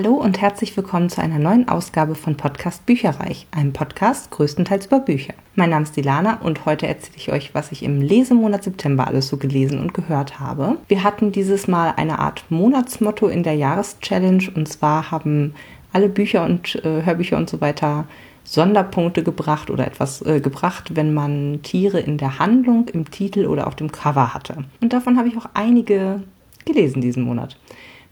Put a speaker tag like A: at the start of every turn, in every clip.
A: Hallo und herzlich willkommen zu einer neuen Ausgabe von Podcast Bücherreich, einem Podcast größtenteils über Bücher. Mein Name ist Dilana und heute erzähle ich euch, was ich im Lesemonat September alles so gelesen und gehört habe. Wir hatten dieses Mal eine Art Monatsmotto in der Jahreschallenge und zwar haben alle Bücher und äh, Hörbücher und so weiter Sonderpunkte gebracht oder etwas äh, gebracht, wenn man Tiere in der Handlung, im Titel oder auf dem Cover hatte. Und davon habe ich auch einige gelesen diesen Monat.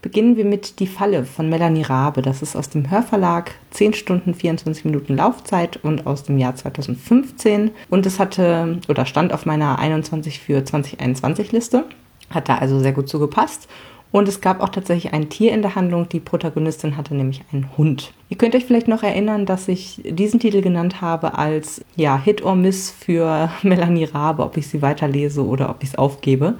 A: Beginnen wir mit Die Falle von Melanie Rabe. Das ist aus dem Hörverlag 10 Stunden 24 Minuten Laufzeit und aus dem Jahr 2015. Und es hatte oder stand auf meiner 21 für 2021 Liste. Hat da also sehr gut zugepasst. Und es gab auch tatsächlich ein Tier in der Handlung. Die Protagonistin hatte nämlich einen Hund. Ihr könnt euch vielleicht noch erinnern, dass ich diesen Titel genannt habe als ja, Hit or Miss für Melanie Rabe, ob ich sie weiterlese oder ob ich es aufgebe.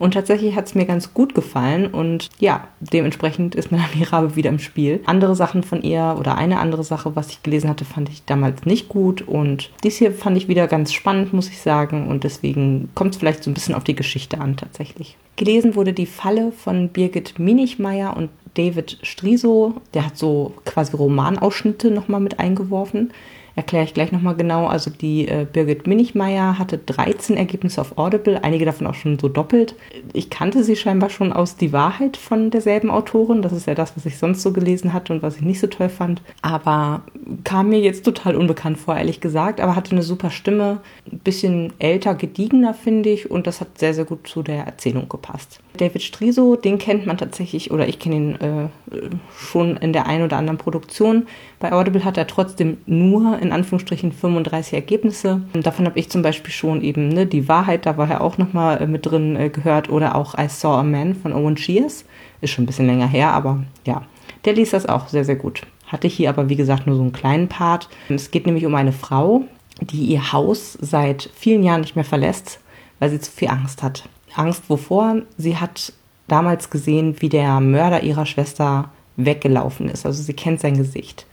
A: Und tatsächlich hat es mir ganz gut gefallen und ja, dementsprechend ist Melanie Rabe wieder im Spiel. Andere Sachen von ihr oder eine andere Sache, was ich gelesen hatte, fand ich damals nicht gut und dies hier fand ich wieder ganz spannend, muss ich sagen und deswegen kommt es vielleicht so ein bisschen auf die Geschichte an tatsächlich. Gelesen wurde Die Falle von Birgit Minichmeier und David Striso, der hat so quasi Romanausschnitte nochmal mit eingeworfen erkläre ich gleich nochmal genau. Also die äh, Birgit Minichmeier hatte 13 Ergebnisse auf Audible, einige davon auch schon so doppelt. Ich kannte sie scheinbar schon aus Die Wahrheit von derselben Autorin. Das ist ja das, was ich sonst so gelesen hatte und was ich nicht so toll fand. Aber kam mir jetzt total unbekannt vor, ehrlich gesagt. Aber hatte eine super Stimme. Ein bisschen älter, gediegener, finde ich. Und das hat sehr, sehr gut zu der Erzählung gepasst. David Striso, den kennt man tatsächlich, oder ich kenne ihn äh, schon in der einen oder anderen Produktion. Bei Audible hat er trotzdem nur in Anführungsstrichen 35 Ergebnisse. Und davon habe ich zum Beispiel schon eben ne, die Wahrheit, da war er auch nochmal äh, mit drin äh, gehört, oder auch I Saw a Man von Owen Shears. Ist schon ein bisschen länger her, aber ja, der liest das auch sehr, sehr gut. Hatte hier aber, wie gesagt, nur so einen kleinen Part. Es geht nämlich um eine Frau, die ihr Haus seit vielen Jahren nicht mehr verlässt, weil sie zu viel Angst hat. Angst wovor? Sie hat damals gesehen, wie der Mörder ihrer Schwester weggelaufen ist. Also sie kennt sein Gesicht.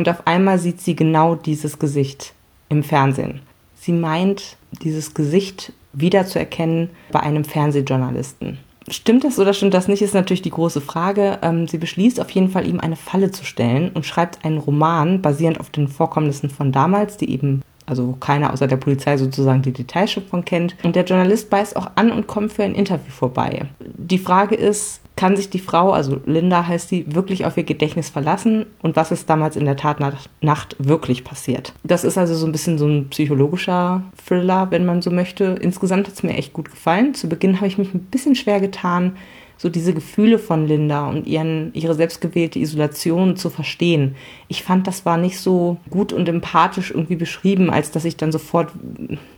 A: Und auf einmal sieht sie genau dieses Gesicht im Fernsehen. Sie meint, dieses Gesicht wiederzuerkennen bei einem Fernsehjournalisten. Stimmt das oder stimmt das nicht, ist natürlich die große Frage. Ähm, sie beschließt auf jeden Fall, ihm eine Falle zu stellen und schreibt einen Roman basierend auf den Vorkommnissen von damals, die eben also keiner außer der Polizei sozusagen die Details schon von kennt. Und der Journalist beißt auch an und kommt für ein Interview vorbei. Die Frage ist, kann sich die Frau, also Linda heißt sie, wirklich auf ihr Gedächtnis verlassen und was ist damals in der Tatnacht wirklich passiert. Das ist also so ein bisschen so ein psychologischer Thriller, wenn man so möchte. Insgesamt hat es mir echt gut gefallen. Zu Beginn habe ich mich ein bisschen schwer getan, so diese Gefühle von Linda und ihren, ihre selbstgewählte Isolation zu verstehen. Ich fand, das war nicht so gut und empathisch irgendwie beschrieben, als dass ich dann sofort,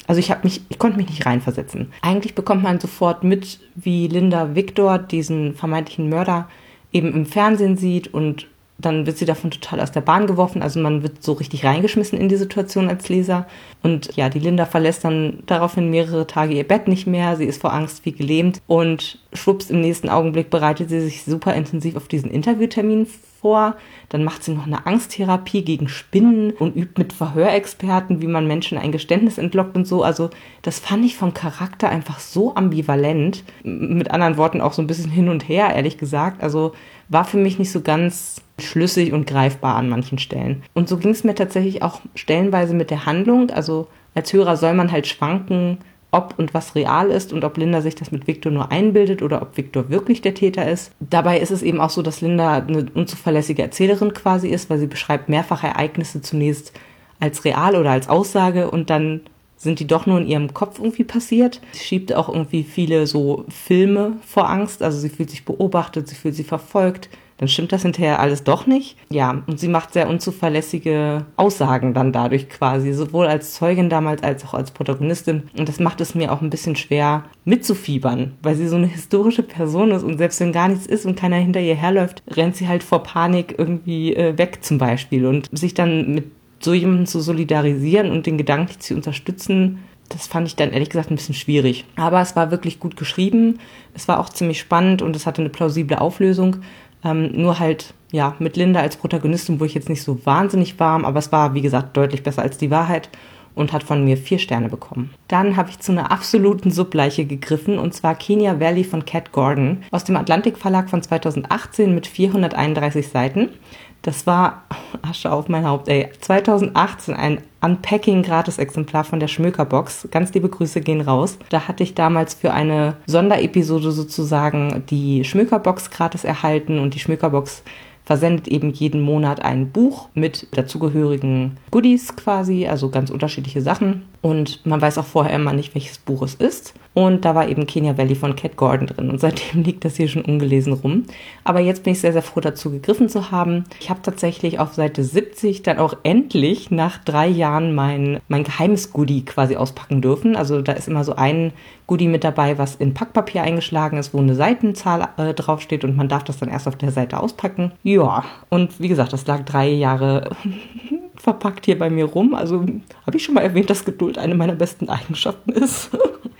A: also ich habe mich, ich konnte mich nicht reinversetzen. Eigentlich bekommt man sofort mit, wie Linda Victor, diesen vermeintlichen Mörder, eben im Fernsehen sieht und dann wird sie davon total aus der Bahn geworfen. Also man wird so richtig reingeschmissen in die Situation als Leser. Und ja, die Linda verlässt dann daraufhin mehrere Tage ihr Bett nicht mehr. Sie ist vor Angst wie gelähmt. Und schwupps, im nächsten Augenblick bereitet sie sich super intensiv auf diesen Interviewtermin vor. Dann macht sie noch eine Angsttherapie gegen Spinnen und übt mit Verhörexperten, wie man Menschen ein Geständnis entlockt und so. Also das fand ich vom Charakter einfach so ambivalent. Mit anderen Worten auch so ein bisschen hin und her, ehrlich gesagt. Also war für mich nicht so ganz schlüssig und greifbar an manchen Stellen. Und so ging es mir tatsächlich auch stellenweise mit der Handlung. Also als Hörer soll man halt schwanken, ob und was real ist und ob Linda sich das mit Victor nur einbildet oder ob Victor wirklich der Täter ist. Dabei ist es eben auch so, dass Linda eine unzuverlässige Erzählerin quasi ist, weil sie beschreibt mehrfach Ereignisse zunächst als real oder als Aussage und dann sind die doch nur in ihrem Kopf irgendwie passiert. Sie schiebt auch irgendwie viele so Filme vor Angst, also sie fühlt sich beobachtet, sie fühlt sich verfolgt, dann stimmt das hinterher alles doch nicht. Ja, und sie macht sehr unzuverlässige Aussagen dann dadurch quasi, sowohl als Zeugin damals als auch als Protagonistin. Und das macht es mir auch ein bisschen schwer mitzufiebern, weil sie so eine historische Person ist und selbst wenn gar nichts ist und keiner hinter ihr herläuft, rennt sie halt vor Panik irgendwie äh, weg zum Beispiel und sich dann mit so jemandem zu solidarisieren und den gedanklich zu unterstützen, das fand ich dann ehrlich gesagt ein bisschen schwierig. Aber es war wirklich gut geschrieben, es war auch ziemlich spannend und es hatte eine plausible Auflösung. Ähm, nur halt, ja, mit Linda als Protagonistin, wo ich jetzt nicht so wahnsinnig warm, aber es war, wie gesagt, deutlich besser als die Wahrheit. und hat von mir vier Sterne bekommen. Dann habe ich zu einer absoluten Subleiche gegriffen und zwar Kenya Valley von Cat Gordon aus dem Atlantik Verlag von 2018 mit 431 Seiten. Das war Asche auf mein Haupt, ey. 2018 ein Unpacking-Gratis-Exemplar von der Schmökerbox. Ganz liebe Grüße gehen raus. Da hatte ich damals für eine Sonderepisode sozusagen die Schmökerbox gratis erhalten und die Schmökerbox versendet eben jeden Monat ein Buch mit dazugehörigen Goodies quasi, also ganz unterschiedliche Sachen. Und man weiß auch vorher immer nicht, welches Buch es ist. Und da war eben Kenya Valley von Cat Gordon drin. Und seitdem liegt das hier schon ungelesen rum. Aber jetzt bin ich sehr, sehr froh dazu gegriffen zu haben. Ich habe tatsächlich auf Seite 70 dann auch endlich nach drei Jahren mein, mein geheimes Goodie quasi auspacken dürfen. Also da ist immer so ein Goodie mit dabei, was in Packpapier eingeschlagen ist, wo eine Seitenzahl äh, draufsteht und man darf das dann erst auf der Seite auspacken. Ja, und wie gesagt, das lag drei Jahre verpackt hier bei mir rum. Also habe ich schon mal erwähnt, dass Geduld eine meiner besten Eigenschaften ist.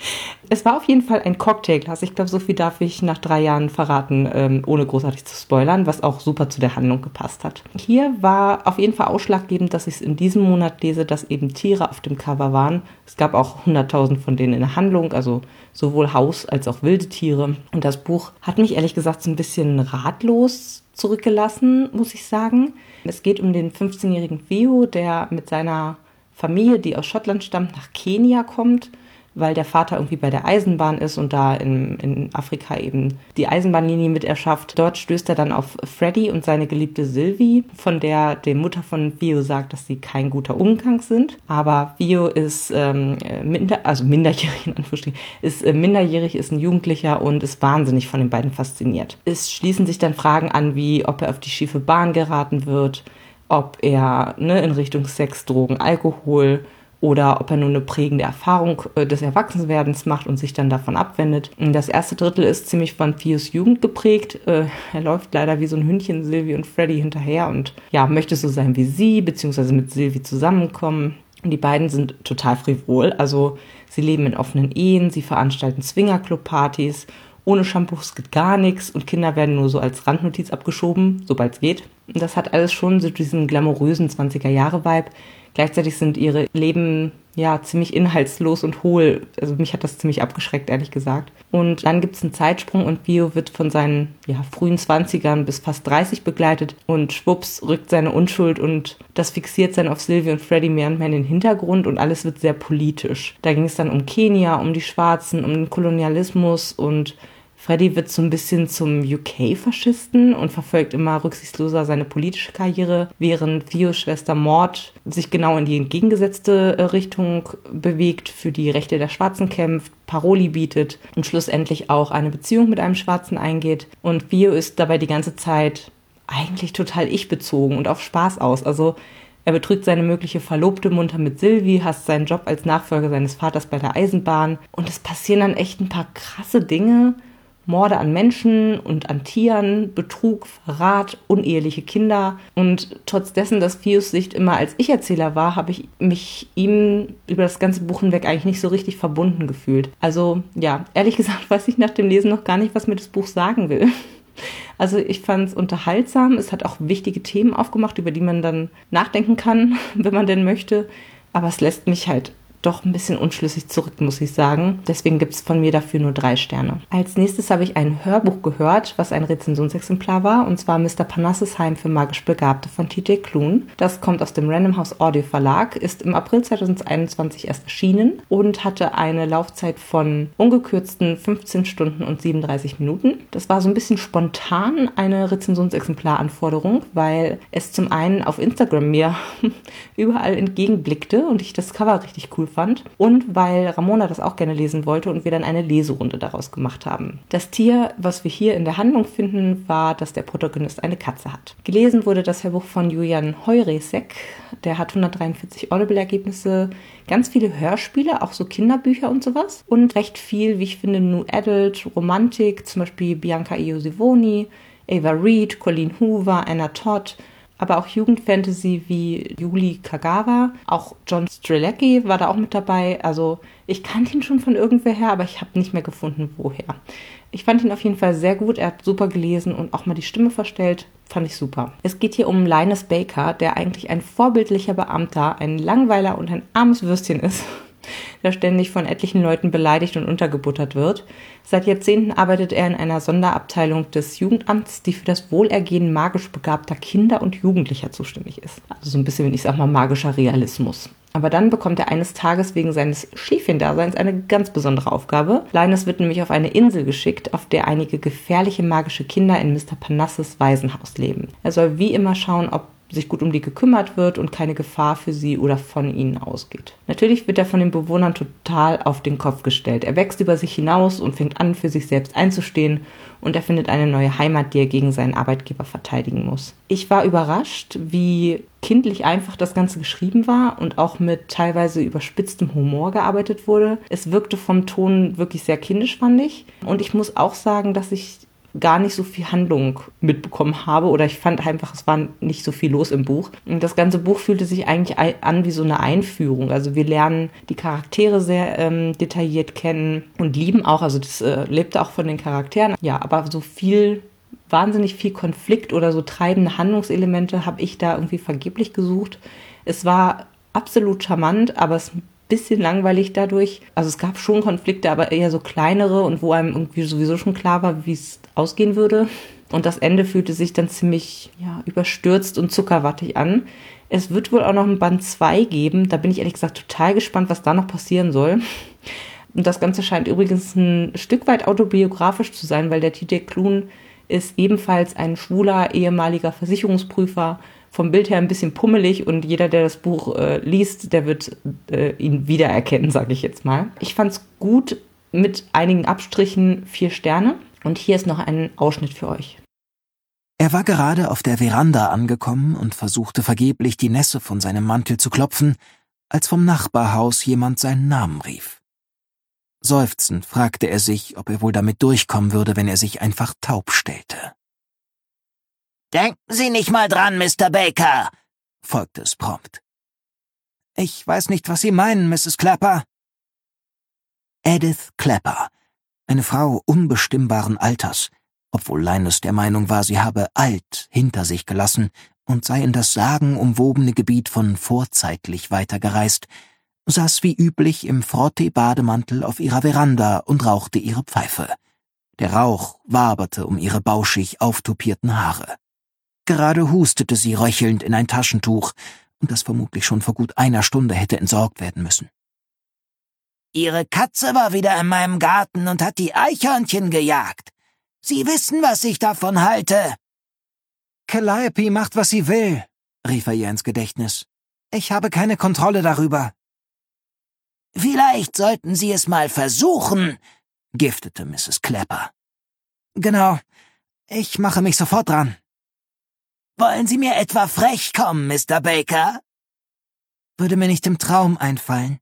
A: es war auf jeden Fall ein Cocktailglas. Ich glaube, so viel darf ich nach drei Jahren verraten, ähm, ohne großartig zu spoilern, was auch super zu der Handlung gepasst hat. Hier war auf jeden Fall ausschlaggebend, dass ich es in diesem Monat lese, dass eben Tiere auf dem Cover waren. Es gab auch 100.000 von denen in der Handlung, also sowohl Haus- als auch wilde Tiere. Und das Buch hat mich ehrlich gesagt so ein bisschen ratlos zurückgelassen, muss ich sagen. Es geht um den 15-jährigen Theo, der mit seiner Familie, die aus Schottland stammt, nach Kenia kommt weil der Vater irgendwie bei der Eisenbahn ist und da in, in Afrika eben die Eisenbahnlinie mit erschafft. Dort stößt er dann auf Freddy und seine geliebte Sylvie, von der die Mutter von Theo sagt, dass sie kein guter Umgang sind. Aber Theo ist ähm, minder, also minderjährig in Anführungsstrichen, ist äh, minderjährig, ist ein Jugendlicher und ist wahnsinnig von den beiden fasziniert. Es schließen sich dann Fragen an, wie ob er auf die schiefe Bahn geraten wird, ob er ne, in Richtung Sex, Drogen, Alkohol oder ob er nur eine prägende Erfahrung äh, des Erwachsenwerdens macht und sich dann davon abwendet. Das erste Drittel ist ziemlich von Theos Jugend geprägt. Äh, er läuft leider wie so ein Hündchen Sylvie und Freddy hinterher und ja, möchte so sein wie sie, beziehungsweise mit Sylvie zusammenkommen. Die beiden sind total frivol. Also sie leben in offenen Ehen, sie veranstalten Swingerclub-Partys. Ohne Shampoos geht gar nichts und Kinder werden nur so als Randnotiz abgeschoben, sobald es geht. Und das hat alles schon so diesen glamourösen 20er-Jahre-Vibe, Gleichzeitig sind ihre Leben ja ziemlich inhaltslos und hohl. Also mich hat das ziemlich abgeschreckt, ehrlich gesagt. Und dann gibt es einen Zeitsprung und Bio wird von seinen ja, frühen 20ern bis fast 30 begleitet und schwupps rückt seine Unschuld und das fixiert dann auf Sylvie und Freddy mehr und mehr in den Hintergrund und alles wird sehr politisch. Da ging es dann um Kenia, um die Schwarzen, um den Kolonialismus und Freddy wird so ein bisschen zum UK-Faschisten und verfolgt immer rücksichtsloser seine politische Karriere, während Theos Schwester Mord sich genau in die entgegengesetzte äh, Richtung bewegt, für die Rechte der Schwarzen kämpft, Paroli bietet und schlussendlich auch eine Beziehung mit einem Schwarzen eingeht. Und Theo ist dabei die ganze Zeit eigentlich total ich-bezogen und auf Spaß aus. Also er betrügt seine mögliche Verlobte munter mit Sylvie, hasst seinen Job als Nachfolger seines Vaters bei der Eisenbahn und es passieren dann echt ein paar krasse Dinge, Morde an Menschen und an Tieren, Betrug, Verrat, uneheliche Kinder. Und trotz dessen, dass Pius Sicht immer als Ich-Erzähler war, habe ich mich ihm über das ganze Buch hinweg eigentlich nicht so richtig verbunden gefühlt. Also ja, ehrlich gesagt weiß ich nach dem Lesen noch gar nicht, was mir das Buch sagen will. Also ich fand es unterhaltsam. Es hat auch wichtige Themen aufgemacht, über die man dann nachdenken kann, wenn man denn möchte. Aber es lässt mich halt doch ein bisschen unschlüssig zurück, muss ich sagen. Deswegen gibt es von mir dafür nur drei Sterne. Als nächstes habe ich ein Hörbuch gehört, was ein Rezensionsexemplar war, und zwar Mr. Parnassus Heim für magisch Begabte von TJ Klun. Das kommt aus dem Random House Audio Verlag, ist im April 2021 erst erschienen und hatte eine Laufzeit von ungekürzten 15 Stunden und 37 Minuten. Das war so ein bisschen spontan eine Rezensionsexemplaranforderung, weil es zum einen auf Instagram mir überall entgegenblickte und ich das Cover richtig cool fand und weil Ramona das auch gerne lesen wollte und wir dann eine Leserunde daraus gemacht haben. Das Tier, was wir hier in der Handlung finden, war, dass der Protagonist eine Katze hat. Gelesen wurde das Hörbuch von Julian Heuresek. Der hat 143 Audible-Ergebnisse, ganz viele Hörspiele, auch so Kinderbücher und sowas und recht viel, wie ich finde, New Adult, Romantik, zum Beispiel Bianca Iosivoni, Ava Reed, Colleen Hoover, Anna Todd, aber auch Jugendfantasy wie Juli Kagawa, auch John Strelecki war da auch mit dabei. Also ich kannte ihn schon von irgendwer her, aber ich habe nicht mehr gefunden, woher. Ich fand ihn auf jeden Fall sehr gut. Er hat super gelesen und auch mal die Stimme verstellt. Fand ich super. Es geht hier um Linus Baker, der eigentlich ein vorbildlicher Beamter, ein Langweiler und ein armes Würstchen ist der ständig von etlichen Leuten beleidigt und untergebuttert wird. Seit Jahrzehnten arbeitet er in einer Sonderabteilung des Jugendamts, die für das Wohlergehen magisch begabter Kinder und Jugendlicher zuständig ist. Also so ein bisschen, ich sag mal, magischer Realismus. Aber dann bekommt er eines Tages wegen seines Schäfchendaseins eine ganz besondere Aufgabe. Linus wird nämlich auf eine Insel geschickt, auf der einige gefährliche magische Kinder in Mr. Panasses Waisenhaus leben. Er soll wie immer schauen, ob sich gut um die gekümmert wird und keine Gefahr für sie oder von ihnen ausgeht. Natürlich wird er von den Bewohnern total auf den Kopf gestellt. Er wächst über sich hinaus und fängt an, für sich selbst einzustehen und er findet eine neue Heimat, die er gegen seinen Arbeitgeber verteidigen muss. Ich war überrascht, wie kindlich einfach das Ganze geschrieben war und auch mit teilweise überspitztem Humor gearbeitet wurde. Es wirkte vom Ton wirklich sehr kindisch, fand ich. Und ich muss auch sagen, dass ich gar nicht so viel Handlung mitbekommen habe oder ich fand einfach, es war nicht so viel los im Buch. Und das ganze Buch fühlte sich eigentlich an wie so eine Einführung. Also wir lernen die Charaktere sehr ähm, detailliert kennen und lieben auch, also das äh, lebte auch von den Charakteren. Ja, aber so viel wahnsinnig viel Konflikt oder so treibende Handlungselemente habe ich da irgendwie vergeblich gesucht. Es war absolut charmant, aber es bisschen langweilig dadurch. Also es gab schon Konflikte, aber eher so kleinere und wo einem irgendwie sowieso schon klar war, wie es ausgehen würde. Und das Ende fühlte sich dann ziemlich ja, überstürzt und zuckerwattig an. Es wird wohl auch noch ein Band 2 geben. Da bin ich ehrlich gesagt total gespannt, was da noch passieren soll. Und das Ganze scheint übrigens ein Stück weit autobiografisch zu sein, weil der TJ Klun ist ebenfalls ein schwuler ehemaliger Versicherungsprüfer vom Bild her ein bisschen pummelig und jeder, der das Buch äh, liest, der wird äh, ihn wiedererkennen, sage ich jetzt mal. Ich fand es gut mit einigen Abstrichen vier Sterne und hier ist noch ein Ausschnitt für euch.
B: Er war gerade auf der Veranda angekommen und versuchte vergeblich die Nässe von seinem Mantel zu klopfen, als vom Nachbarhaus jemand seinen Namen rief. Seufzend fragte er sich, ob er wohl damit durchkommen würde, wenn er sich einfach taub stellte.
C: Denken Sie nicht mal dran, Mr. Baker, folgte es prompt.
B: Ich weiß nicht, was Sie meinen, Mrs. Clapper. Edith Clapper, eine Frau unbestimmbaren Alters, obwohl Linus der Meinung war, sie habe alt hinter sich gelassen und sei in das sagenumwobene Gebiet von vorzeitlich weitergereist, saß wie üblich im Frottee-Bademantel auf ihrer Veranda und rauchte ihre Pfeife. Der Rauch waberte um ihre bauschig auftopierten Haare. Gerade hustete sie röchelnd in ein Taschentuch, und das vermutlich schon vor gut einer Stunde hätte entsorgt werden müssen.
C: Ihre Katze war wieder in meinem Garten und hat die Eichhörnchen gejagt. Sie wissen, was ich davon halte.
B: Calliope macht, was sie will, rief er ihr ins Gedächtnis. Ich habe keine Kontrolle darüber.
C: Vielleicht sollten Sie es mal versuchen, giftete Mrs. Clapper.
B: Genau. Ich mache mich sofort dran.
C: Wollen Sie mir etwa frech kommen, Mr. Baker?
B: Würde mir nicht im Traum einfallen.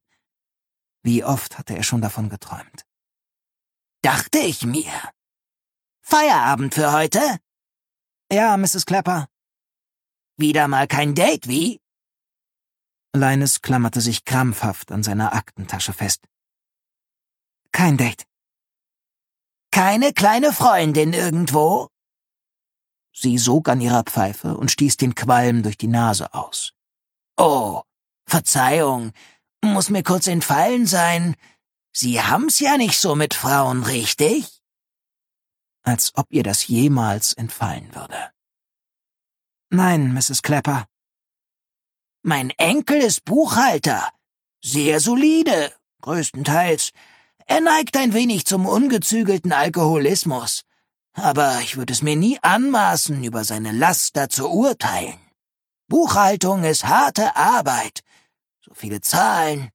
B: Wie oft hatte er schon davon geträumt?
C: Dachte ich mir. Feierabend für heute?
B: Ja, Mrs. Clapper.
C: Wieder mal kein Date, wie?
B: Linus klammerte sich krampfhaft an seiner Aktentasche fest. Kein Date.
C: Keine kleine Freundin irgendwo?
B: Sie sog an ihrer Pfeife und stieß den Qualm durch die Nase aus.
C: Oh, Verzeihung, muss mir kurz entfallen sein. Sie haben's ja nicht so mit Frauen, richtig?
B: Als ob ihr das jemals entfallen würde. Nein, Mrs. Clapper.
C: Mein Enkel ist Buchhalter. Sehr solide, größtenteils. Er neigt ein wenig zum ungezügelten Alkoholismus aber ich würde es mir nie anmaßen, über seine Laster zu urteilen. Buchhaltung ist harte Arbeit. So viele Zahlen.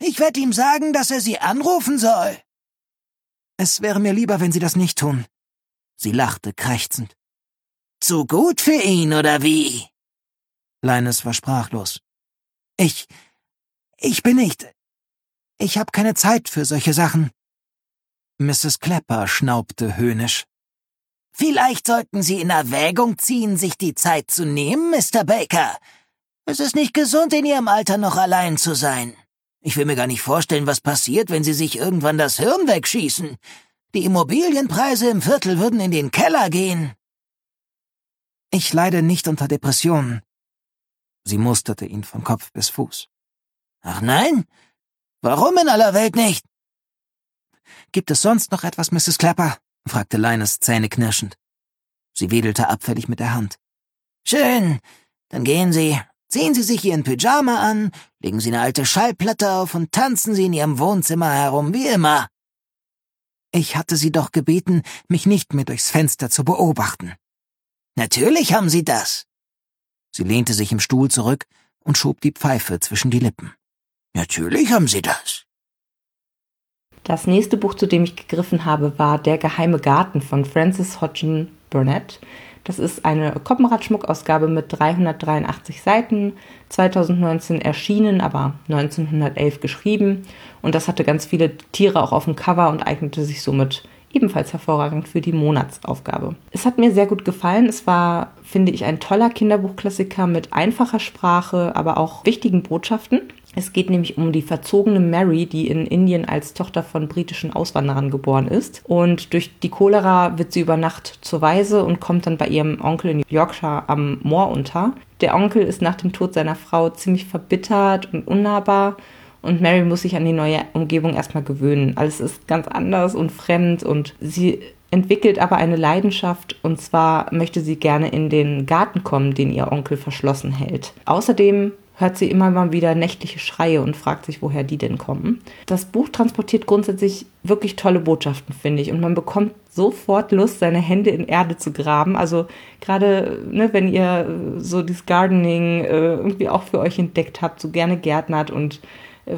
C: Ich werde ihm sagen, dass er sie anrufen soll.
B: Es wäre mir lieber, wenn Sie das nicht tun. Sie lachte krächzend.
C: Zu gut für ihn, oder wie?
B: Linus war sprachlos. Ich. Ich bin nicht. Ich habe keine Zeit für solche Sachen. Mrs. Clapper schnaubte höhnisch.
C: Vielleicht sollten Sie in Erwägung ziehen, sich die Zeit zu nehmen, Mr. Baker. Es ist nicht gesund, in Ihrem Alter noch allein zu sein. Ich will mir gar nicht vorstellen, was passiert, wenn Sie sich irgendwann das Hirn wegschießen. Die Immobilienpreise im Viertel würden in den Keller gehen.
B: Ich leide nicht unter Depressionen. Sie musterte ihn von Kopf bis Fuß.
C: Ach nein? Warum in aller Welt nicht?
B: Gibt es sonst noch etwas, Mrs. Clapper? fragte Linus zähneknirschend. Sie wedelte abfällig mit der Hand.
C: Schön. Dann gehen Sie. Ziehen Sie sich Ihren Pyjama an, legen Sie eine alte Schallplatte auf und tanzen Sie in Ihrem Wohnzimmer herum, wie immer.
B: Ich hatte Sie doch gebeten, mich nicht mehr durchs Fenster zu beobachten.
C: Natürlich haben Sie das.
B: Sie lehnte sich im Stuhl zurück und schob die Pfeife zwischen die Lippen.
C: Natürlich haben Sie das.
A: Das nächste Buch, zu dem ich gegriffen habe, war Der geheime Garten von Frances Hodgson Burnett. Das ist eine Koppenrad-Schmuckausgabe mit 383 Seiten, 2019 erschienen, aber 1911 geschrieben. Und das hatte ganz viele Tiere auch auf dem Cover und eignete sich somit ebenfalls hervorragend für die Monatsaufgabe. Es hat mir sehr gut gefallen. Es war, finde ich, ein toller Kinderbuchklassiker mit einfacher Sprache, aber auch wichtigen Botschaften. Es geht nämlich um die verzogene Mary, die in Indien als Tochter von britischen Auswanderern geboren ist. Und durch die Cholera wird sie über Nacht zur Waise und kommt dann bei ihrem Onkel in Yorkshire am Moor unter. Der Onkel ist nach dem Tod seiner Frau ziemlich verbittert und unnahbar und Mary muss sich an die neue Umgebung erstmal gewöhnen. Alles ist ganz anders und fremd und sie entwickelt aber eine Leidenschaft und zwar möchte sie gerne in den Garten kommen, den ihr Onkel verschlossen hält. Außerdem hört sie immer mal wieder nächtliche Schreie und fragt sich, woher die denn kommen. Das Buch transportiert grundsätzlich wirklich tolle Botschaften, finde ich. Und man bekommt sofort Lust, seine Hände in Erde zu graben. Also gerade, ne, wenn ihr so dieses Gardening äh, irgendwie auch für euch entdeckt habt, so gerne gärtnert und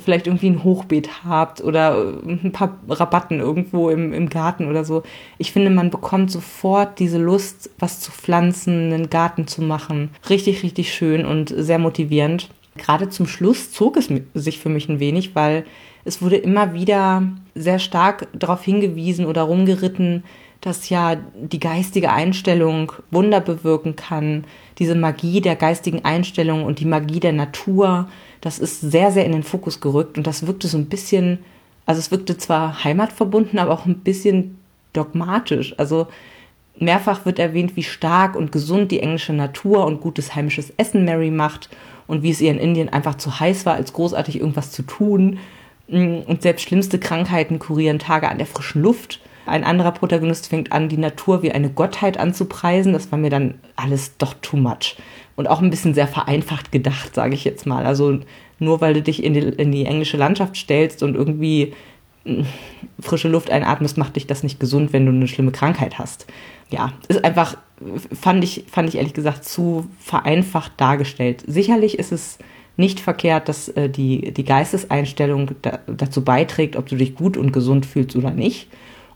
A: vielleicht irgendwie ein Hochbeet habt oder äh, ein paar Rabatten irgendwo im, im Garten oder so. Ich finde, man bekommt sofort diese Lust, was zu pflanzen, einen Garten zu machen. Richtig, richtig schön und sehr motivierend. Gerade zum Schluss zog es sich für mich ein wenig, weil es wurde immer wieder sehr stark darauf hingewiesen oder rumgeritten, dass ja die geistige Einstellung Wunder bewirken kann, diese Magie der geistigen Einstellung und die Magie der Natur das ist sehr, sehr in den Fokus gerückt und das wirkte so ein bisschen, also es wirkte zwar heimatverbunden, aber auch ein bisschen dogmatisch. Also mehrfach wird erwähnt, wie stark und gesund die englische Natur und gutes heimisches Essen Mary macht und wie es ihr in Indien einfach zu heiß war, als großartig irgendwas zu tun. Und selbst schlimmste Krankheiten kurieren Tage an der frischen Luft. Ein anderer Protagonist fängt an, die Natur wie eine Gottheit anzupreisen. Das war mir dann alles doch too much und auch ein bisschen sehr vereinfacht gedacht, sage ich jetzt mal. Also nur weil du dich in die, in die englische Landschaft stellst und irgendwie hm, frische Luft einatmest, macht dich das nicht gesund, wenn du eine schlimme Krankheit hast. Ja, ist einfach, fand ich, fand ich ehrlich gesagt zu vereinfacht dargestellt. Sicherlich ist es nicht verkehrt, dass äh, die, die Geisteseinstellung da, dazu beiträgt, ob du dich gut und gesund fühlst oder nicht.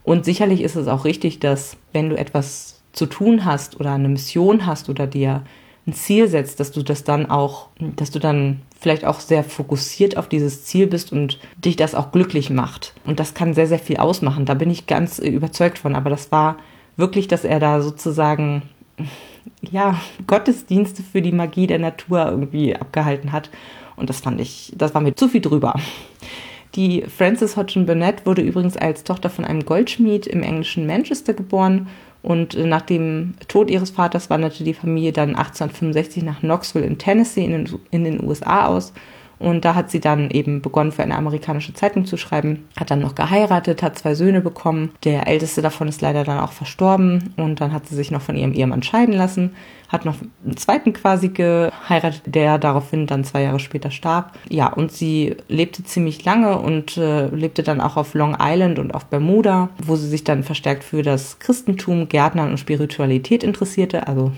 A: Und sicherlich ist es auch richtig, dass wenn du etwas zu tun hast oder eine Mission hast oder dir ein Ziel setzt, dass du das dann auch, dass du dann vielleicht auch sehr fokussiert auf dieses Ziel bist und dich das auch glücklich macht. Und das kann sehr, sehr viel ausmachen. Da bin ich ganz überzeugt von. Aber das war wirklich, dass er da sozusagen, ja, Gottesdienste für die Magie der Natur irgendwie abgehalten hat. Und das fand ich, das war mir zu viel drüber. Die Frances Hodgson Burnett wurde übrigens als Tochter von einem Goldschmied im englischen Manchester geboren und äh, nach dem Tod ihres Vaters wanderte die Familie dann 1865 nach Knoxville in Tennessee in den, in den USA aus. Und da hat sie dann eben begonnen, für eine amerikanische Zeitung zu schreiben, hat dann noch geheiratet, hat zwei Söhne bekommen. Der älteste davon ist leider dann auch verstorben und dann hat sie sich noch von ihrem Ehemann scheiden lassen hat noch einen zweiten quasi geheiratet, der daraufhin dann zwei Jahre später starb. Ja, und sie lebte ziemlich lange und äh, lebte dann auch auf Long Island und auf Bermuda, wo sie sich dann verstärkt für das Christentum, Gärtnern und Spiritualität interessierte. Also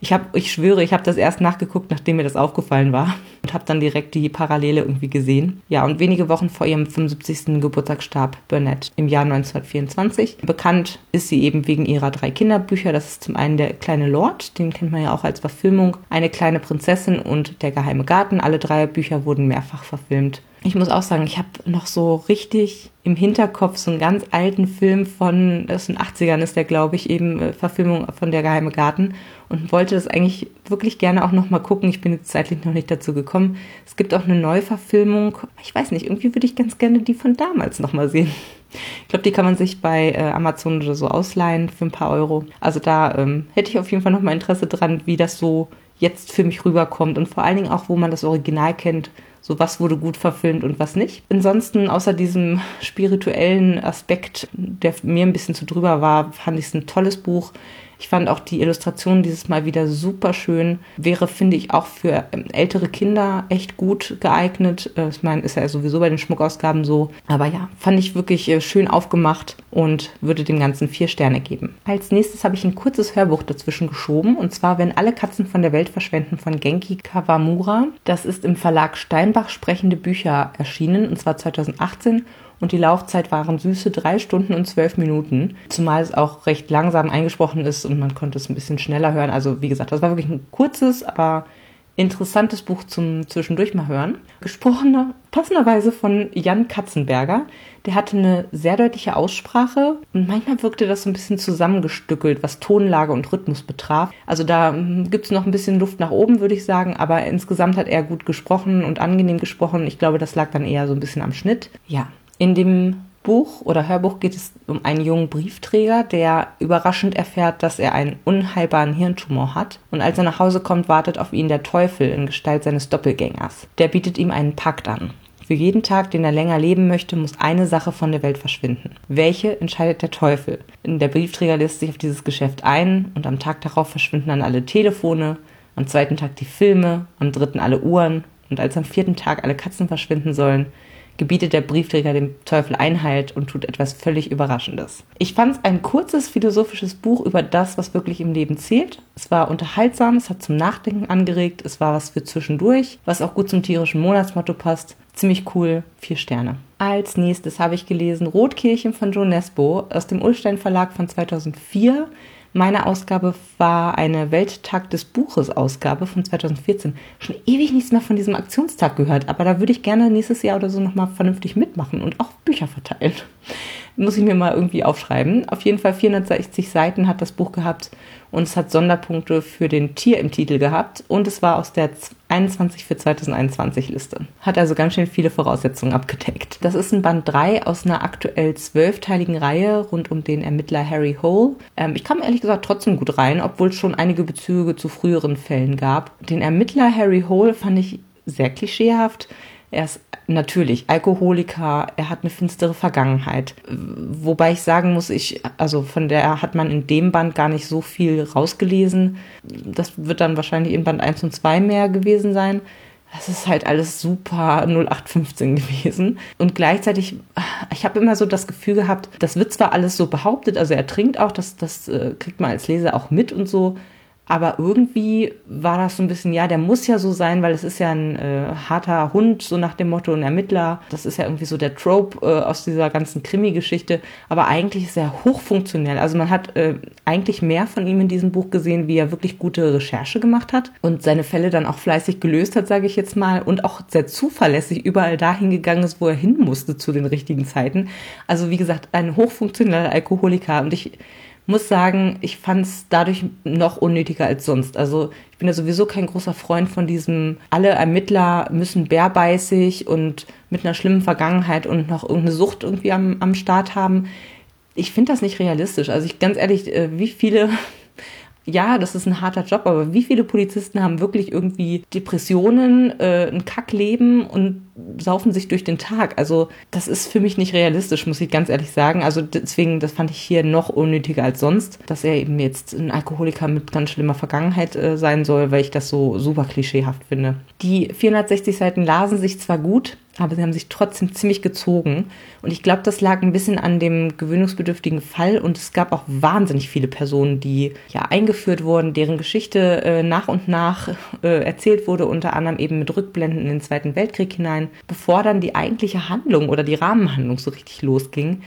A: ich habe, ich schwöre, ich habe das erst nachgeguckt, nachdem mir das aufgefallen war und habe dann direkt die Parallele irgendwie gesehen. Ja, und wenige Wochen vor ihrem 75. Geburtstag starb Burnett im Jahr 1924. Bekannt ist sie eben wegen ihrer drei Kinderbücher. Das ist zum einen der kleine Lord, den kennt man ja auch als Verfilmung, eine kleine Prinzessin und der geheime Garten. Alle drei Bücher wurden mehrfach verfilmt. Ich muss auch sagen, ich habe noch so richtig im Hinterkopf so einen ganz alten Film von, aus den 80ern ist der, glaube ich, eben äh, Verfilmung von Der Geheime Garten und wollte das eigentlich wirklich gerne auch nochmal gucken. Ich bin jetzt zeitlich noch nicht dazu gekommen. Es gibt auch eine Neuverfilmung. Ich weiß nicht, irgendwie würde ich ganz gerne die von damals nochmal sehen. Ich glaube, die kann man sich bei äh, Amazon oder so ausleihen für ein paar Euro. Also da ähm, hätte ich auf jeden Fall nochmal Interesse dran, wie das so jetzt für mich rüberkommt und vor allen Dingen auch, wo man das Original kennt so was wurde gut verfilmt und was nicht. Ansonsten, außer diesem spirituellen Aspekt, der mir ein bisschen zu drüber war, fand ich es ein tolles Buch. Ich fand auch die Illustration dieses Mal wieder super schön. Wäre, finde ich, auch für ähm, ältere Kinder echt gut geeignet. Äh, ich meine, ist ja sowieso bei den Schmuckausgaben so. Aber ja, fand ich wirklich äh, schön aufgemacht und würde dem Ganzen vier Sterne geben. Als nächstes habe ich ein kurzes Hörbuch dazwischen geschoben. Und zwar, wenn alle Katzen von der Welt verschwenden von Genki Kawamura. Das ist im Verlag Steinbach sprechende Bücher erschienen. Und zwar 2018 und die Laufzeit waren süße drei Stunden und zwölf Minuten, zumal es auch recht langsam eingesprochen ist und man konnte es ein bisschen schneller hören. Also wie gesagt, das war wirklich ein kurzes, aber interessantes Buch zum zwischendurch mal hören. Gesprochen passenderweise von Jan Katzenberger. Der hatte eine sehr deutliche Aussprache und manchmal wirkte das so ein bisschen zusammengestückelt, was Tonlage und Rhythmus betraf. Also da hm, gibt es noch ein bisschen Luft nach oben, würde ich sagen, aber insgesamt hat er gut gesprochen und angenehm gesprochen. Ich glaube, das lag dann eher so ein bisschen am Schnitt. Ja, in dem Buch oder Hörbuch geht es um einen jungen Briefträger, der überraschend erfährt, dass er einen unheilbaren Hirntumor hat. Und als er nach Hause kommt, wartet auf ihn der Teufel in Gestalt seines Doppelgängers. Der bietet ihm einen Pakt an. Für jeden Tag, den er länger leben möchte, muss eine Sache von der Welt verschwinden. Welche entscheidet der Teufel? Der Briefträger lässt sich auf dieses Geschäft ein und am Tag darauf verschwinden dann alle Telefone, am zweiten Tag die Filme, am dritten alle Uhren und als am vierten Tag alle Katzen verschwinden sollen, gebietet der Briefträger dem Teufel Einhalt und tut etwas völlig Überraschendes. Ich fand es ein kurzes philosophisches Buch über das, was wirklich im Leben zählt. Es war unterhaltsam, es hat zum Nachdenken angeregt, es war was für zwischendurch, was auch gut zum tierischen Monatsmotto passt. Ziemlich cool, vier Sterne. Als nächstes habe ich gelesen Rotkirchen von Joe Nesbo aus dem Ulstein Verlag von 2004. Meine Ausgabe war eine Welttag des Buches Ausgabe von 2014. Schon ewig nichts mehr von diesem Aktionstag gehört, aber da würde ich gerne nächstes Jahr oder so nochmal vernünftig mitmachen und auch Bücher verteilen. Muss ich mir mal irgendwie aufschreiben. Auf jeden Fall 460 Seiten hat das Buch gehabt und es hat Sonderpunkte für den Tier im Titel gehabt und es war aus der 21 für 2021 Liste. Hat also ganz schön viele Voraussetzungen abgedeckt. Das ist ein Band 3 aus einer aktuell zwölfteiligen Reihe rund um den Ermittler Harry Hole. Ähm, ich kam ehrlich gesagt trotzdem gut rein, obwohl es schon einige Bezüge zu früheren Fällen gab. Den Ermittler Harry Hole fand ich sehr klischeehaft. Er ist natürlich Alkoholiker, er hat eine finstere Vergangenheit. Wobei ich sagen muss, ich, also von der hat man in dem Band gar nicht so viel rausgelesen. Das wird dann wahrscheinlich in Band 1 und 2 mehr gewesen sein. Das ist halt alles super 0815 gewesen. Und gleichzeitig, ich habe immer so das Gefühl gehabt, das wird zwar alles so behauptet, also er trinkt auch, das, das äh, kriegt man als Leser auch mit und so, aber irgendwie war das so ein bisschen, ja, der muss ja so sein, weil es ist ja ein äh, harter Hund, so nach dem Motto, ein Ermittler. Das ist ja irgendwie so der Trope äh, aus dieser ganzen Krimi-Geschichte. Aber eigentlich ist er hochfunktionell. Also man hat äh, eigentlich mehr von ihm in diesem Buch gesehen, wie er wirklich gute Recherche gemacht hat und seine Fälle dann auch fleißig gelöst hat, sage ich jetzt mal, und auch sehr zuverlässig überall dahin gegangen ist, wo er hin musste zu den richtigen Zeiten. Also wie gesagt, ein hochfunktioneller Alkoholiker. Und ich muss sagen, ich fand es dadurch noch unnötiger als sonst. Also ich bin ja sowieso kein großer Freund von diesem, alle Ermittler müssen bärbeißig und mit einer schlimmen Vergangenheit und noch irgendeine Sucht irgendwie am, am Start haben. Ich finde das nicht realistisch. Also ich ganz ehrlich, äh, wie viele ja, das ist ein harter Job, aber wie viele Polizisten haben wirklich irgendwie Depressionen, äh, ein Kackleben und saufen sich durch den Tag? Also das ist für mich nicht realistisch, muss ich ganz ehrlich sagen. Also deswegen, das fand ich hier noch unnötiger als sonst, dass er eben jetzt ein Alkoholiker mit ganz schlimmer Vergangenheit äh, sein soll, weil ich das so super klischeehaft finde. Die 460 Seiten lasen sich zwar gut, aber sie haben sich trotzdem ziemlich gezogen. Und ich glaube, das lag ein bisschen an dem gewöhnungsbedürftigen Fall. Und es gab auch wahnsinnig viele Personen, die ja eingeführt wurden, deren Geschichte äh, nach und nach äh, erzählt wurde, unter anderem eben mit Rückblenden in den Zweiten Weltkrieg hinein, bevor dann die eigentliche Handlung oder die Rahmenhandlung so richtig losging.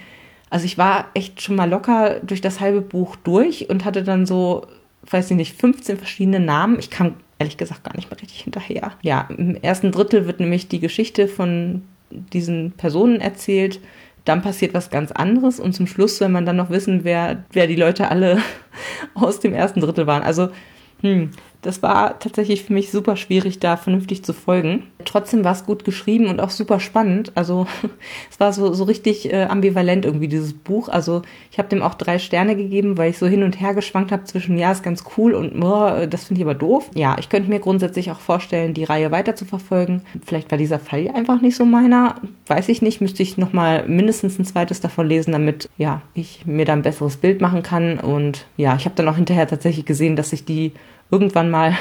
A: Also ich war echt schon mal locker durch das halbe Buch durch und hatte dann so, weiß ich nicht, 15 verschiedene Namen. Ich kam ehrlich gesagt gar nicht mehr richtig hinterher. Ja, im ersten Drittel wird nämlich die Geschichte von diesen Personen erzählt, dann passiert was ganz anderes und zum Schluss soll man dann noch wissen, wer, wer die Leute alle aus dem ersten Drittel waren. Also, hm, das war tatsächlich für mich super schwierig, da vernünftig zu folgen. Trotzdem war es gut geschrieben und auch super spannend. Also es war so, so richtig äh, ambivalent irgendwie, dieses Buch. Also ich habe dem auch drei Sterne gegeben, weil ich so hin und her geschwankt habe zwischen, ja, ist ganz cool und oh, das finde ich aber doof. Ja, ich könnte mir grundsätzlich auch vorstellen, die Reihe weiter zu verfolgen. Vielleicht war dieser Fall einfach nicht so meiner. Weiß ich nicht. Müsste ich nochmal mindestens ein zweites davon lesen, damit ja, ich mir da ein besseres Bild machen kann. Und ja, ich habe dann auch hinterher tatsächlich gesehen, dass ich die irgendwann mal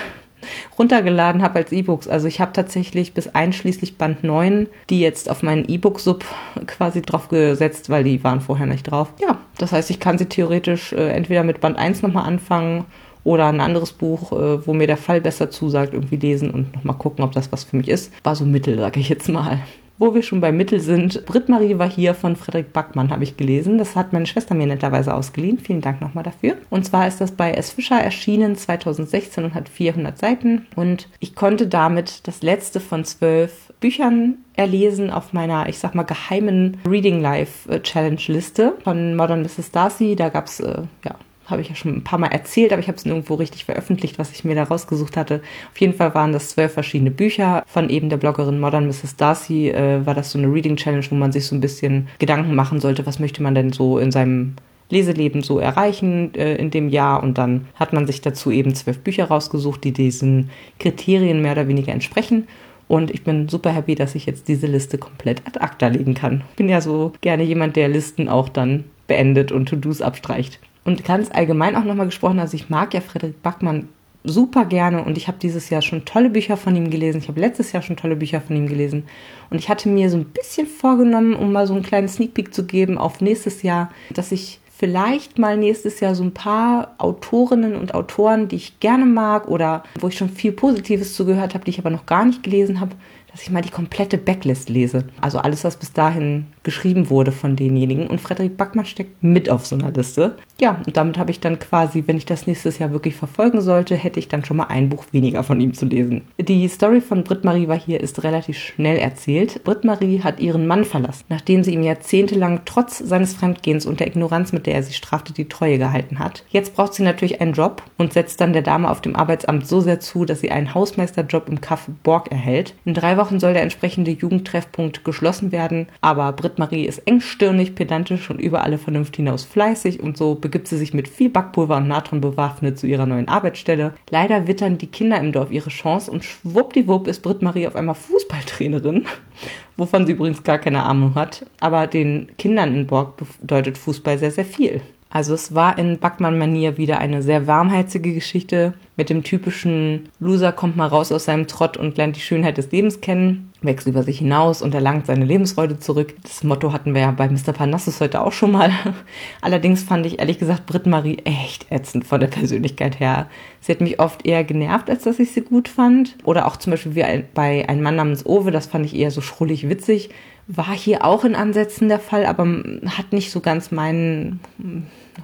A: runtergeladen habe als E-Books. Also ich habe tatsächlich bis einschließlich Band 9 die jetzt auf meinen E-Book-Sub quasi drauf gesetzt, weil die waren vorher nicht drauf. Ja, das heißt, ich kann sie theoretisch äh, entweder mit Band 1 nochmal anfangen oder ein anderes Buch, äh, wo mir der Fall besser zusagt, irgendwie lesen und nochmal gucken, ob das was für mich ist. War so mittel, sage ich jetzt mal. Wo wir schon bei Mittel sind, Britt-Marie war hier von Frederik Backmann, habe ich gelesen. Das hat meine Schwester mir netterweise ausgeliehen. Vielen Dank nochmal dafür. Und zwar ist das bei S. Fischer erschienen 2016 und hat 400 Seiten. Und ich konnte damit das letzte von zwölf Büchern erlesen auf meiner, ich sag mal, geheimen Reading Life äh, Challenge Liste von Modern Mrs. Darcy. Da gab's äh, ja habe ich ja schon ein paar Mal erzählt, aber ich habe es nirgendwo richtig veröffentlicht, was ich mir da rausgesucht hatte. Auf jeden Fall waren das zwölf verschiedene Bücher von eben der Bloggerin Modern Mrs. Darcy. Äh, war das so eine Reading Challenge, wo man sich so ein bisschen Gedanken machen sollte, was möchte man denn so in seinem Leseleben so erreichen äh, in dem Jahr. Und dann hat man sich dazu eben zwölf Bücher rausgesucht, die diesen Kriterien mehr oder weniger entsprechen. Und ich bin super happy, dass ich jetzt diese Liste komplett ad acta legen kann. Bin ja so gerne jemand, der Listen auch dann beendet und To-Dos abstreicht. Und ganz allgemein auch nochmal gesprochen, also ich mag ja Frederik Backmann super gerne und ich habe dieses Jahr schon tolle Bücher von ihm gelesen. Ich habe letztes Jahr schon tolle Bücher von ihm gelesen. Und ich hatte mir so ein bisschen vorgenommen, um mal so einen kleinen Sneak Peek zu geben auf nächstes Jahr, dass ich vielleicht mal nächstes Jahr so ein paar Autorinnen und Autoren, die ich gerne mag oder wo ich schon viel Positives zugehört habe, die ich aber noch gar nicht gelesen habe, dass ich mal die komplette Backlist lese. Also alles, was bis dahin geschrieben wurde von denjenigen. Und Frederik Backmann steckt mit auf so einer Liste. Ja, und damit habe ich dann quasi, wenn ich das nächstes Jahr wirklich verfolgen sollte, hätte ich dann schon mal ein Buch weniger von ihm zu lesen. Die Story von Britt-Marie war hier ist relativ schnell erzählt. Britt-Marie hat ihren Mann verlassen, nachdem sie ihm jahrzehntelang trotz seines Fremdgehens und der Ignoranz, mit der er sie strafte, die Treue gehalten hat. Jetzt braucht sie natürlich einen Job und setzt dann der Dame auf dem Arbeitsamt so sehr zu, dass sie einen Hausmeisterjob im Café Borg erhält. In drei Wochen Wochen soll der entsprechende Jugendtreffpunkt geschlossen werden, aber Britt-Marie ist engstirnig, pedantisch und über alle Vernunft hinaus fleißig und so begibt sie sich mit viel Backpulver und Natron bewaffnet zu ihrer neuen Arbeitsstelle. Leider wittern die Kinder im Dorf ihre Chance und schwuppdiwupp ist Britt-Marie auf einmal Fußballtrainerin, wovon sie übrigens gar keine Ahnung hat, aber den Kindern in Borg bedeutet Fußball sehr, sehr viel. Also es war in Backmann-Manier wieder eine sehr warmherzige Geschichte mit dem typischen Loser kommt mal raus aus seinem Trott und lernt die Schönheit des Lebens kennen, wächst über sich hinaus und erlangt seine Lebensfreude zurück. Das Motto hatten wir ja bei Mr. Parnassus heute auch schon mal. Allerdings fand ich ehrlich gesagt Britt-Marie echt ätzend von der Persönlichkeit her. Sie hat mich oft eher genervt, als dass ich sie gut fand. Oder auch zum Beispiel wie bei Ein Mann namens Owe, das fand ich eher so schrullig witzig. War hier auch in Ansätzen der Fall, aber hat nicht so ganz meinen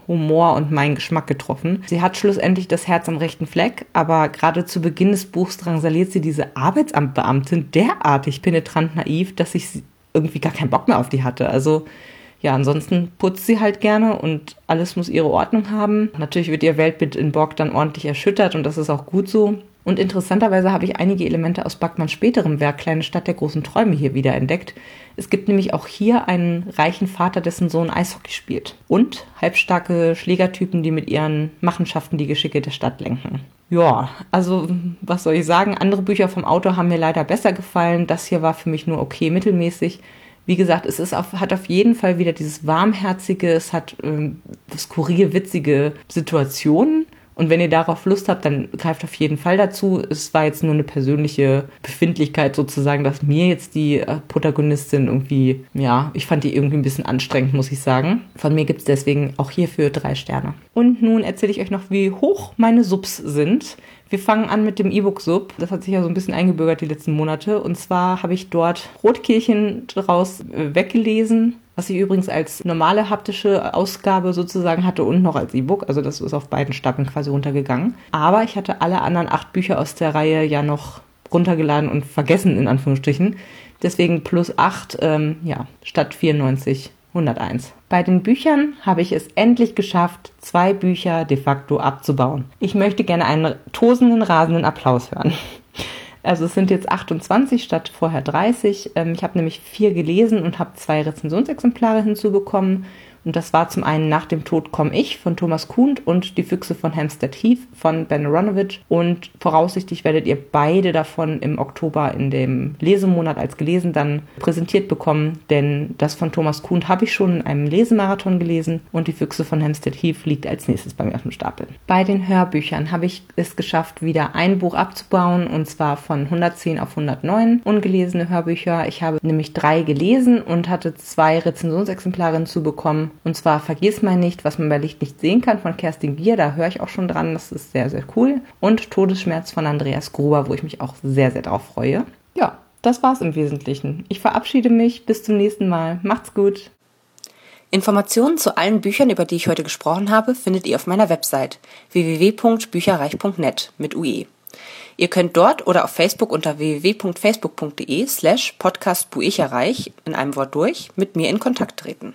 A: Humor und meinen Geschmack getroffen. Sie hat schlussendlich das Herz am rechten Fleck, aber gerade zu Beginn des Buchs drangsaliert sie diese Arbeitsamtbeamtin derartig penetrant naiv, dass ich irgendwie gar keinen Bock mehr auf die hatte. Also ja, ansonsten putzt sie halt gerne und alles muss ihre Ordnung haben. Natürlich wird ihr Weltbild in Borg dann ordentlich erschüttert und das ist auch gut so. Und interessanterweise habe ich einige Elemente aus Backmanns späterem Werk Kleine Stadt der großen Träume hier wieder entdeckt. Es gibt nämlich auch hier einen reichen Vater, dessen Sohn Eishockey spielt. Und halbstarke Schlägertypen, die mit ihren Machenschaften die Geschicke der Stadt lenken. Ja, also was soll ich sagen? Andere Bücher vom Autor haben mir leider besser gefallen. Das hier war für mich nur okay, mittelmäßig. Wie gesagt, es ist auf, hat auf jeden Fall wieder dieses warmherzige, es hat ähm, skurril witzige Situationen und wenn ihr darauf Lust habt, dann greift auf jeden Fall dazu. Es war jetzt nur eine persönliche Befindlichkeit sozusagen, dass mir jetzt die äh, Protagonistin irgendwie, ja, ich fand die irgendwie ein bisschen anstrengend, muss ich sagen. Von mir gibt es deswegen auch hierfür drei Sterne. Und nun erzähle ich euch noch, wie hoch meine Subs sind. Wir fangen an mit dem E-Book-Sub. Das hat sich ja so ein bisschen eingebürgert die letzten Monate. Und zwar habe ich dort Rotkirchen draus äh, weggelesen was ich übrigens als normale haptische Ausgabe sozusagen hatte und noch als E-Book. Also das ist auf beiden Stapeln quasi runtergegangen. Aber ich hatte alle anderen acht Bücher aus der Reihe ja noch runtergeladen und vergessen, in Anführungsstrichen. Deswegen plus 8, ähm, ja, statt 94 101. Bei den Büchern habe ich es endlich geschafft, zwei Bücher de facto abzubauen. Ich möchte gerne einen tosenden, rasenden Applaus hören. Also es sind jetzt 28 statt vorher 30. Ähm, ich habe nämlich vier gelesen und habe zwei Rezensionsexemplare hinzubekommen. Und das war zum einen Nach dem Tod komme ich von Thomas Kuhn und Die Füchse von Hampstead Heath von Ben Aronovich. Und voraussichtlich werdet ihr beide davon im Oktober in dem Lesemonat als gelesen dann präsentiert bekommen, denn das von Thomas Kuhn habe ich schon in einem Lesemarathon gelesen und Die Füchse von Hampstead Heath liegt als nächstes bei mir auf dem Stapel. Bei den Hörbüchern habe ich es geschafft, wieder ein Buch abzubauen und zwar von 110 auf 109 ungelesene Hörbücher. Ich habe nämlich drei gelesen und hatte zwei Rezensionsexemplare hinzubekommen und zwar Vergiss mal nicht, was man bei Licht nicht sehen kann von Kerstin Gier. Da höre ich auch schon dran. Das ist sehr, sehr cool. Und Todesschmerz von Andreas Gruber, wo ich mich auch sehr, sehr drauf freue. Ja, das war's im Wesentlichen. Ich verabschiede mich. Bis zum nächsten Mal. Macht's gut.
D: Informationen zu allen Büchern, über die ich heute gesprochen habe, findet ihr auf meiner Website www.bücherreich.net mit UE. Ihr könnt dort oder auf Facebook unter www.facebook.de slash podcastbuicherreich in einem Wort durch mit mir in Kontakt treten.